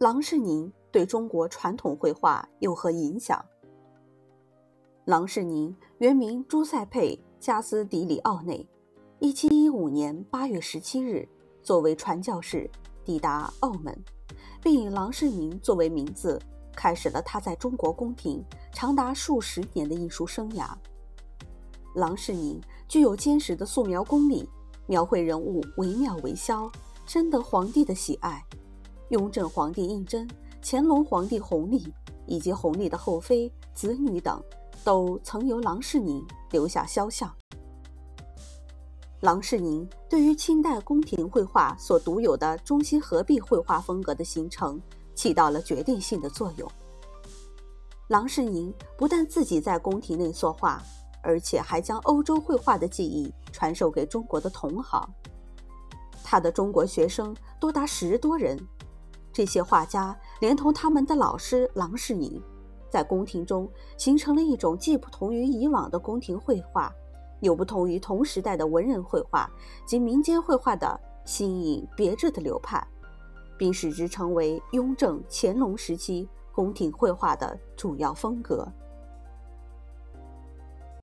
郎世宁对中国传统绘画有何影响？郎世宁原名朱塞佩·加斯迪里奥内，一七一五年八月十七日作为传教士抵达澳门，并以郎世宁作为名字，开始了他在中国宫廷长达数十年的艺术生涯。郎世宁具有坚实的素描功力，描绘人物惟妙惟肖，深得皇帝的喜爱。雍正皇帝胤禛、乾隆皇帝弘历以及弘历的后妃、子女等。都曾由郎世宁留下肖像。郎世宁对于清代宫廷绘画所独有的中西合璧绘画风格的形成起到了决定性的作用。郎世宁不但自己在宫廷内作画，而且还将欧洲绘画的技艺传授给中国的同行。他的中国学生多达十多人，这些画家连同他们的老师郎世宁。在宫廷中形成了一种既不同于以往的宫廷绘画，又不同于同时代的文人绘画及民间绘画的新颖别致的流派，并使之成为雍正、乾隆时期宫廷绘画的主要风格。